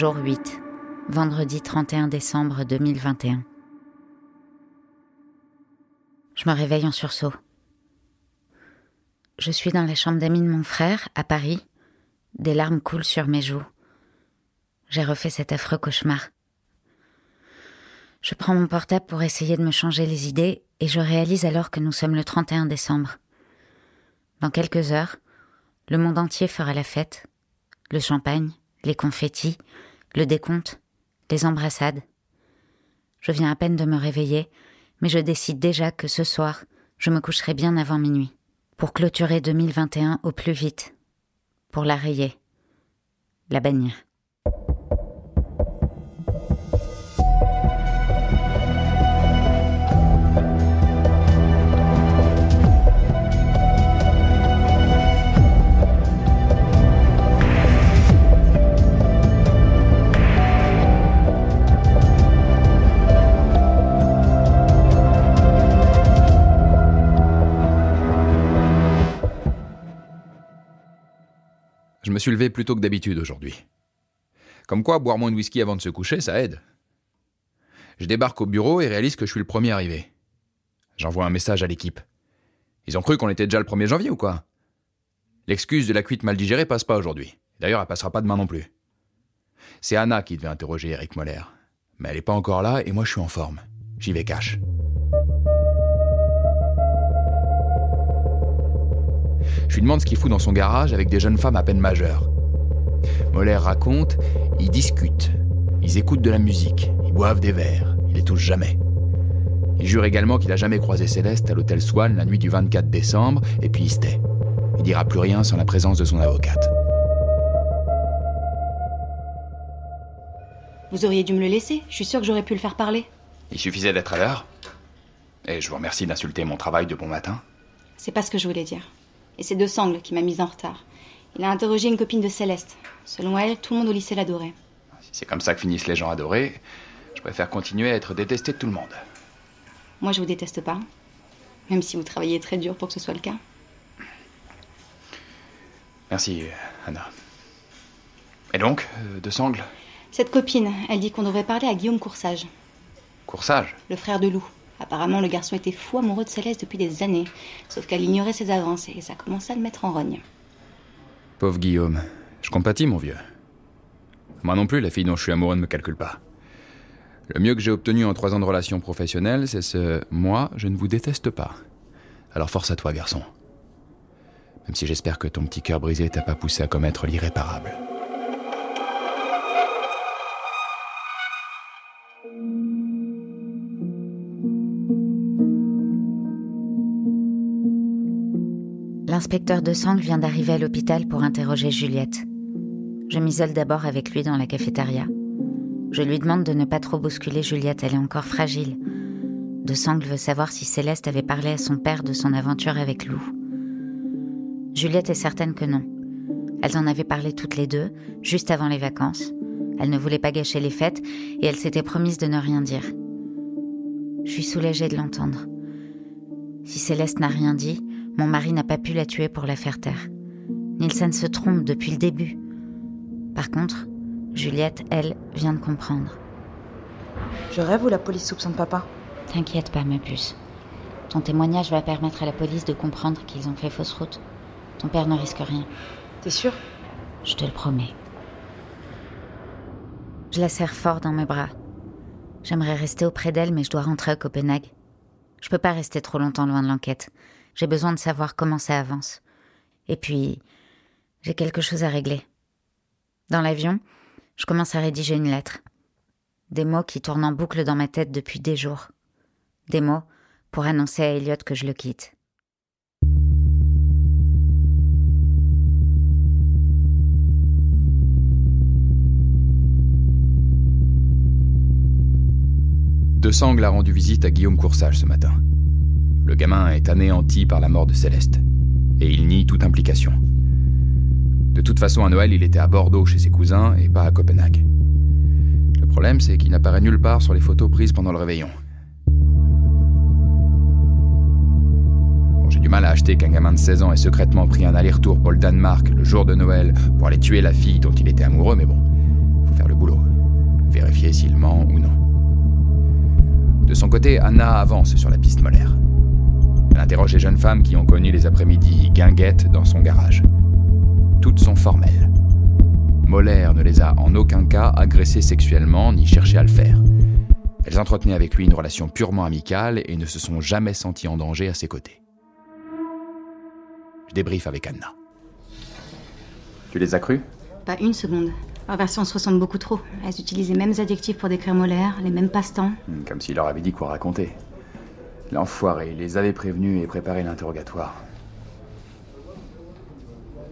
Jour 8, vendredi 31 décembre 2021. Je me réveille en sursaut. Je suis dans la chambre d'amis de mon frère, à Paris. Des larmes coulent sur mes joues. J'ai refait cet affreux cauchemar. Je prends mon portable pour essayer de me changer les idées et je réalise alors que nous sommes le 31 décembre. Dans quelques heures, le monde entier fera la fête. Le champagne, les confettis, le décompte, les embrassades. Je viens à peine de me réveiller, mais je décide déjà que ce soir, je me coucherai bien avant minuit, pour clôturer 2021 au plus vite, pour la rayer, la bannir. Suis levé plus tôt que d'habitude aujourd'hui. Comme quoi, boire moins de whisky avant de se coucher, ça aide. Je débarque au bureau et réalise que je suis le premier arrivé. J'envoie un message à l'équipe. Ils ont cru qu'on était déjà le 1er janvier ou quoi? L'excuse de la cuite mal digérée passe pas aujourd'hui. D'ailleurs, elle passera pas demain non plus. C'est Anna qui devait interroger Eric Moller. Mais elle est pas encore là et moi je suis en forme. J'y vais cash. Je lui demande ce qu'il fout dans son garage avec des jeunes femmes à peine majeures. Moller raconte, ils discutent, ils écoutent de la musique, ils boivent des verres, ils les touchent jamais. Il jure également qu'il a jamais croisé Céleste à l'hôtel Swan la nuit du 24 décembre, et puis il se tait. Il dira plus rien sans la présence de son avocate. Vous auriez dû me le laisser, je suis sûre que j'aurais pu le faire parler. Il suffisait d'être à l'heure. Et je vous remercie d'insulter mon travail de bon matin. C'est pas ce que je voulais dire. Et c'est De Sangle qui m'a mise en retard. Il a interrogé une copine de Céleste. Selon elle, tout le monde au lycée l'adorait. Si c'est comme ça que finissent les gens adorés, je préfère continuer à être détesté de tout le monde. Moi, je vous déteste pas. Même si vous travaillez très dur pour que ce soit le cas. Merci, Anna. Et donc, euh, De Sangle Cette copine, elle dit qu'on devrait parler à Guillaume Coursage, Coursage? Le frère de Lou. Apparemment, le garçon était fou amoureux de Céleste depuis des années. Sauf qu'elle ignorait ses avancées et ça commençait à le mettre en rogne. Pauvre Guillaume. Je compatis, mon vieux. Moi non plus, la fille dont je suis amoureux ne me calcule pas. Le mieux que j'ai obtenu en trois ans de relation professionnelle, c'est ce Moi, je ne vous déteste pas. Alors force à toi, garçon. Même si j'espère que ton petit cœur brisé t'a pas poussé à commettre l'irréparable. L'inspecteur de Sangle vient d'arriver à l'hôpital pour interroger Juliette. Je m'isole d'abord avec lui dans la cafétéria. Je lui demande de ne pas trop bousculer Juliette, elle est encore fragile. De Sangle veut savoir si Céleste avait parlé à son père de son aventure avec Lou. Juliette est certaine que non. Elles en avaient parlé toutes les deux, juste avant les vacances. Elle ne voulait pas gâcher les fêtes et elle s'était promise de ne rien dire. Je suis soulagée de l'entendre. Si Céleste n'a rien dit, mon mari n'a pas pu la tuer pour la faire taire. Nielsen se trompe depuis le début. Par contre, Juliette, elle, vient de comprendre. Je rêve ou la police soupçonne papa T'inquiète pas, ma puce. Ton témoignage va permettre à la police de comprendre qu'ils ont fait fausse route. Ton père ne risque rien. T'es sûr? Je te le promets. Je la serre fort dans mes bras. J'aimerais rester auprès d'elle, mais je dois rentrer à Copenhague. Je peux pas rester trop longtemps loin de l'enquête. J'ai besoin de savoir comment ça avance. Et puis, j'ai quelque chose à régler. Dans l'avion, je commence à rédiger une lettre. Des mots qui tournent en boucle dans ma tête depuis des jours. Des mots pour annoncer à Elliot que je le quitte. De Sangle a rendu visite à Guillaume Coursage ce matin. Le gamin est anéanti par la mort de Céleste. Et il nie toute implication. De toute façon, à Noël, il était à Bordeaux chez ses cousins et pas à Copenhague. Le problème, c'est qu'il n'apparaît nulle part sur les photos prises pendant le réveillon. J'ai du mal à acheter qu'un gamin de 16 ans ait secrètement pris un aller-retour pour le Danemark le jour de Noël pour aller tuer la fille dont il était amoureux, mais bon, faut faire le boulot. Vérifier s'il ment ou non. De son côté, Anna avance sur la piste molaire. Elle interroge les jeunes femmes qui ont connu les après-midi guinguettes dans son garage. Toutes sont formelles. Molaire ne les a en aucun cas agressées sexuellement ni cherché à le faire. Elles entretenaient avec lui une relation purement amicale et ne se sont jamais senties en danger à ses côtés. Je débriefe avec Anna. Tu les as crues? Pas une seconde. Leur version se ressemble beaucoup trop. Elles utilisent les mêmes adjectifs pour décrire Molaire, les mêmes passe-temps. Hmm, Comme s'il leur avait dit quoi raconter. L'enfoiré, il les avait prévenus et préparé l'interrogatoire.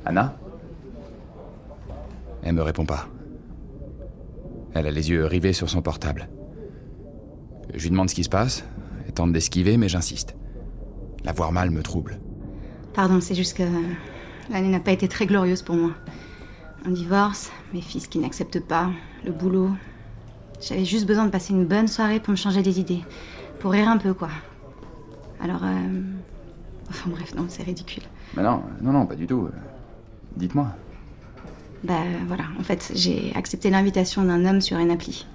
Anna? Elle me répond pas. Elle a les yeux rivés sur son portable. Je lui demande ce qui se passe. Elle tente d'esquiver, mais j'insiste. La voir mal me trouble. Pardon, c'est juste que l'année n'a pas été très glorieuse pour moi. On divorce, mes fils qui n'acceptent pas, le boulot. J'avais juste besoin de passer une bonne soirée pour me changer les idées. Pour rire un peu, quoi. Alors, euh... Enfin bref, non, c'est ridicule. Mais non, non, non, pas du tout. Dites-moi. Bah voilà, en fait, j'ai accepté l'invitation d'un homme sur une appli.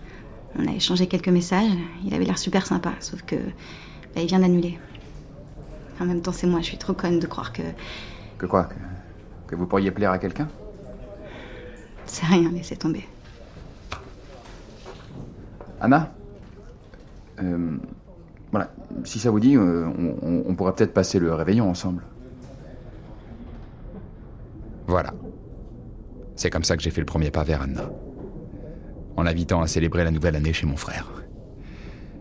On a échangé quelques messages, il avait l'air super sympa, sauf que là, il vient d'annuler. En même temps, c'est moi, je suis trop conne de croire que. Que quoi? Que, que vous pourriez plaire à quelqu'un? C'est rien, laissez tomber. Anna? Euh, Voilà, si ça vous dit, euh, on, on- pourrait peut-être passer le réveillon ensemble. Voilà. C'est comme ça que j'ai fait le premier pas vers Anna. En l'invitant à célébrer la nouvelle année chez mon frère.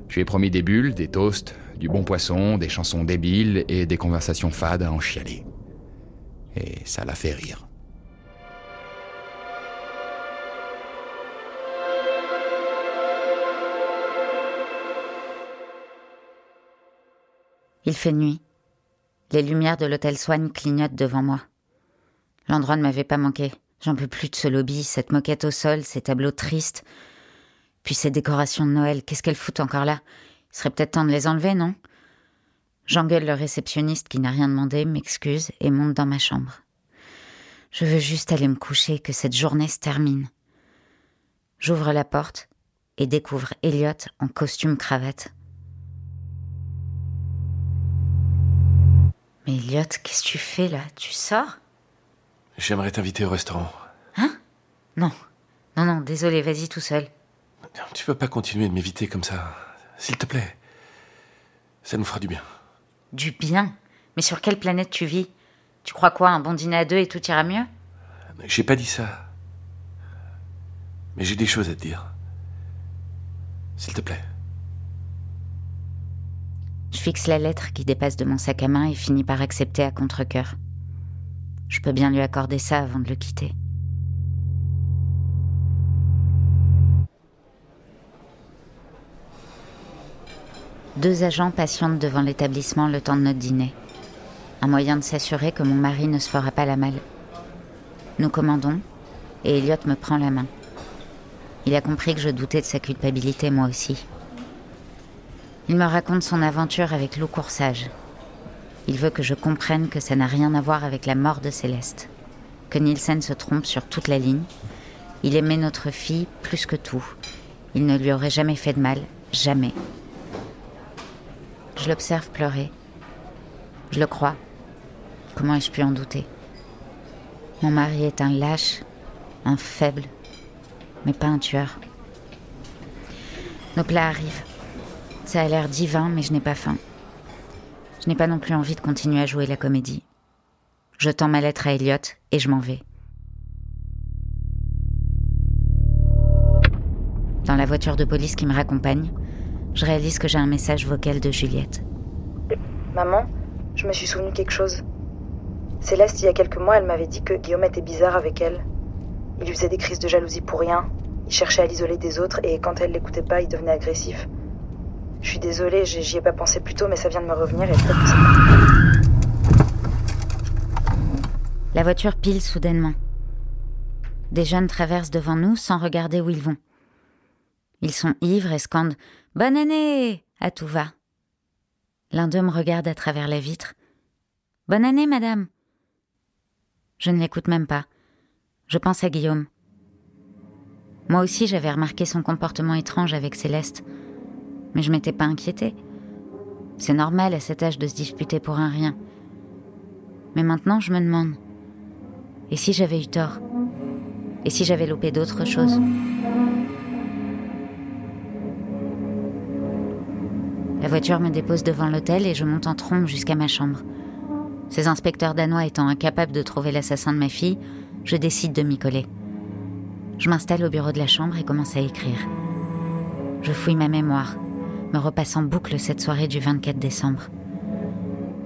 Je lui ai promis des bulles, des toasts, du bon poisson, des chansons débiles et des conversations fades à en chialer. Et ça l'a fait rire. Il fait nuit. Les lumières de l'hôtel Swan clignotent devant moi. L'endroit ne m'avait pas manqué. J'en peux plus de ce lobby, cette moquette au sol, ces tableaux tristes. Puis ces décorations de Noël, qu'est-ce qu'elles foutent encore là? Il serait peut-être temps de les enlever, non? J'engueule le réceptionniste qui n'a rien demandé, m'excuse et monte dans ma chambre. Je veux juste aller me coucher, que cette journée se termine. J'ouvre la porte et découvre Elliot en costume cravate. Mais Elliot, qu'est-ce que tu fais là? Tu sors? J'aimerais t'inviter au restaurant. Non. Non, non, désolé, vas-y tout seul. Tu peux pas continuer de m'éviter comme ça. S'il te plaît. Ça nous fera du bien. Du bien? Mais sur quelle planète tu vis? Tu crois quoi Un bon dîner à deux et tout ira mieux? J'ai pas dit ça. Mais j'ai des choses à te dire. S'il te plaît. Je fixe la lettre qui dépasse de mon sac à main et finis par accepter à contre-coeur. Je peux bien lui accorder ça avant de le quitter. Deux agents patientent devant l'établissement le temps de notre dîner. Un moyen de s'assurer que mon mari ne se fera pas la malle. Nous commandons et Elliot me prend la main. Il a compris que je doutais de sa culpabilité moi aussi. Il me raconte son aventure avec Lou Coursage. Il veut que je comprenne que ça n'a rien à voir avec la mort de Céleste. Que Nielsen se trompe sur toute la ligne. Il aimait notre fille plus que tout. Il ne lui aurait jamais fait de mal. Jamais. Je l'observe pleurer. Je le crois. Comment ai-je pu en douter? Mon mari est un lâche, un faible, mais pas un tueur. Nos plats arrivent. Ça a l'air divin, mais je n'ai pas faim. Je n'ai pas non plus envie de continuer à jouer la comédie. Je tends ma lettre à Elliot et je m'en vais. Dans la voiture de police qui me raccompagne, Je réalise que j'ai un message vocal de Juliette. Maman, je me suis souvenu quelque chose. Céleste, il y a quelques mois, elle m'avait dit que Guillaume était bizarre avec elle. Il lui faisait des crises de jalousie pour rien. Il cherchait à l'isoler des autres et quand elle l'écoutait pas, il devenait agressif. Je suis désolée, j'y ai pas pensé plus tôt, mais ça vient de me revenir et peut-être La voiture pile soudainement. Des jeunes traversent devant nous sans regarder où ils vont. Ils sont ivres et scandent Bonne année à tout va. L'un d'eux me regarde à travers la vitre. Bonne année, madame. Je ne l'écoute même pas. Je pense à Guillaume. Moi aussi, j'avais remarqué son comportement étrange avec Céleste, mais je m'étais pas inquiétée. C'est normal à cet âge de se disputer pour un rien. Mais maintenant, je me demande et si j'avais eu tort? Et si j'avais loupé d'autres choses? La voiture me dépose devant l'hôtel et je monte en trombe jusqu'à ma chambre. Ces inspecteurs danois étant incapables de trouver l'assassin de ma fille, je décide de m'y coller. Je m'installe au bureau de la chambre et commence à écrire. Je fouille ma mémoire, me repasse en boucle cette soirée du 24 décembre.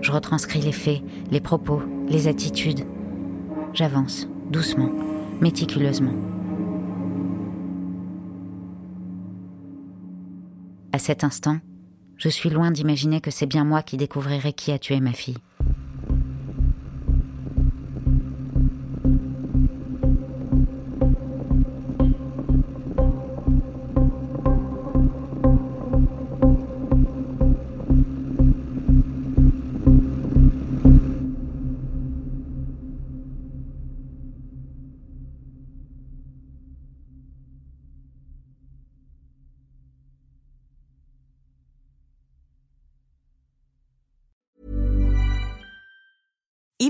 Je retranscris les faits, les propos, les attitudes. J'avance, doucement, méticuleusement. À cet instant, je suis loin d'imaginer que c'est bien moi qui découvrirai qui a tué ma fille.